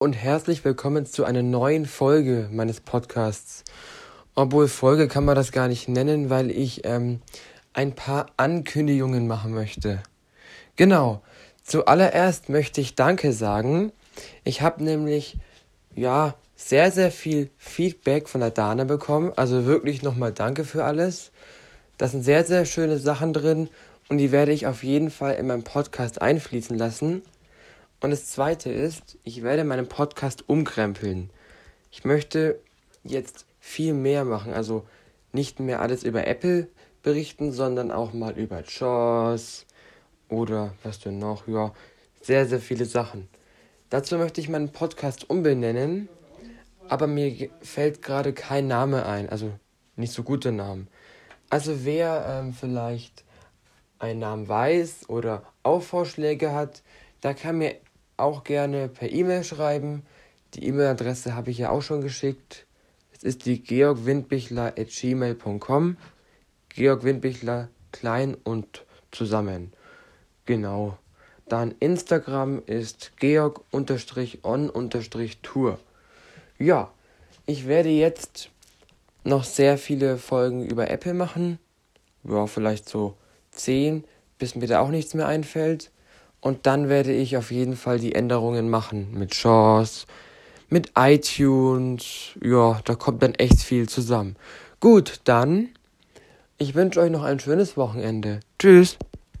und herzlich willkommen zu einer neuen Folge meines Podcasts. Obwohl Folge kann man das gar nicht nennen, weil ich ähm, ein paar Ankündigungen machen möchte. Genau. Zuallererst möchte ich Danke sagen. Ich habe nämlich ja sehr sehr viel Feedback von der Dana bekommen. Also wirklich nochmal Danke für alles. Da sind sehr sehr schöne Sachen drin und die werde ich auf jeden Fall in meinem Podcast einfließen lassen. Und das zweite ist, ich werde meinen Podcast umkrempeln. Ich möchte jetzt viel mehr machen, also nicht mehr alles über Apple berichten, sondern auch mal über Jaws oder was denn noch, ja, sehr, sehr viele Sachen. Dazu möchte ich meinen Podcast umbenennen, aber mir fällt gerade kein Name ein, also nicht so gute Namen. Also wer ähm, vielleicht einen Namen weiß oder auch Vorschläge hat, da kann mir auch gerne per E-Mail schreiben. Die E-Mail-Adresse habe ich ja auch schon geschickt. Es ist die georgwindbichler.gmail.com. Georg Windbichler klein und zusammen. Genau. Dann Instagram ist georg-on-tour. Ja, ich werde jetzt noch sehr viele Folgen über Apple machen. Ja, vielleicht so 10, bis mir da auch nichts mehr einfällt. Und dann werde ich auf jeden Fall die Änderungen machen mit Chance, mit iTunes. Ja, da kommt dann echt viel zusammen. Gut, dann. Ich wünsche euch noch ein schönes Wochenende. Tschüss.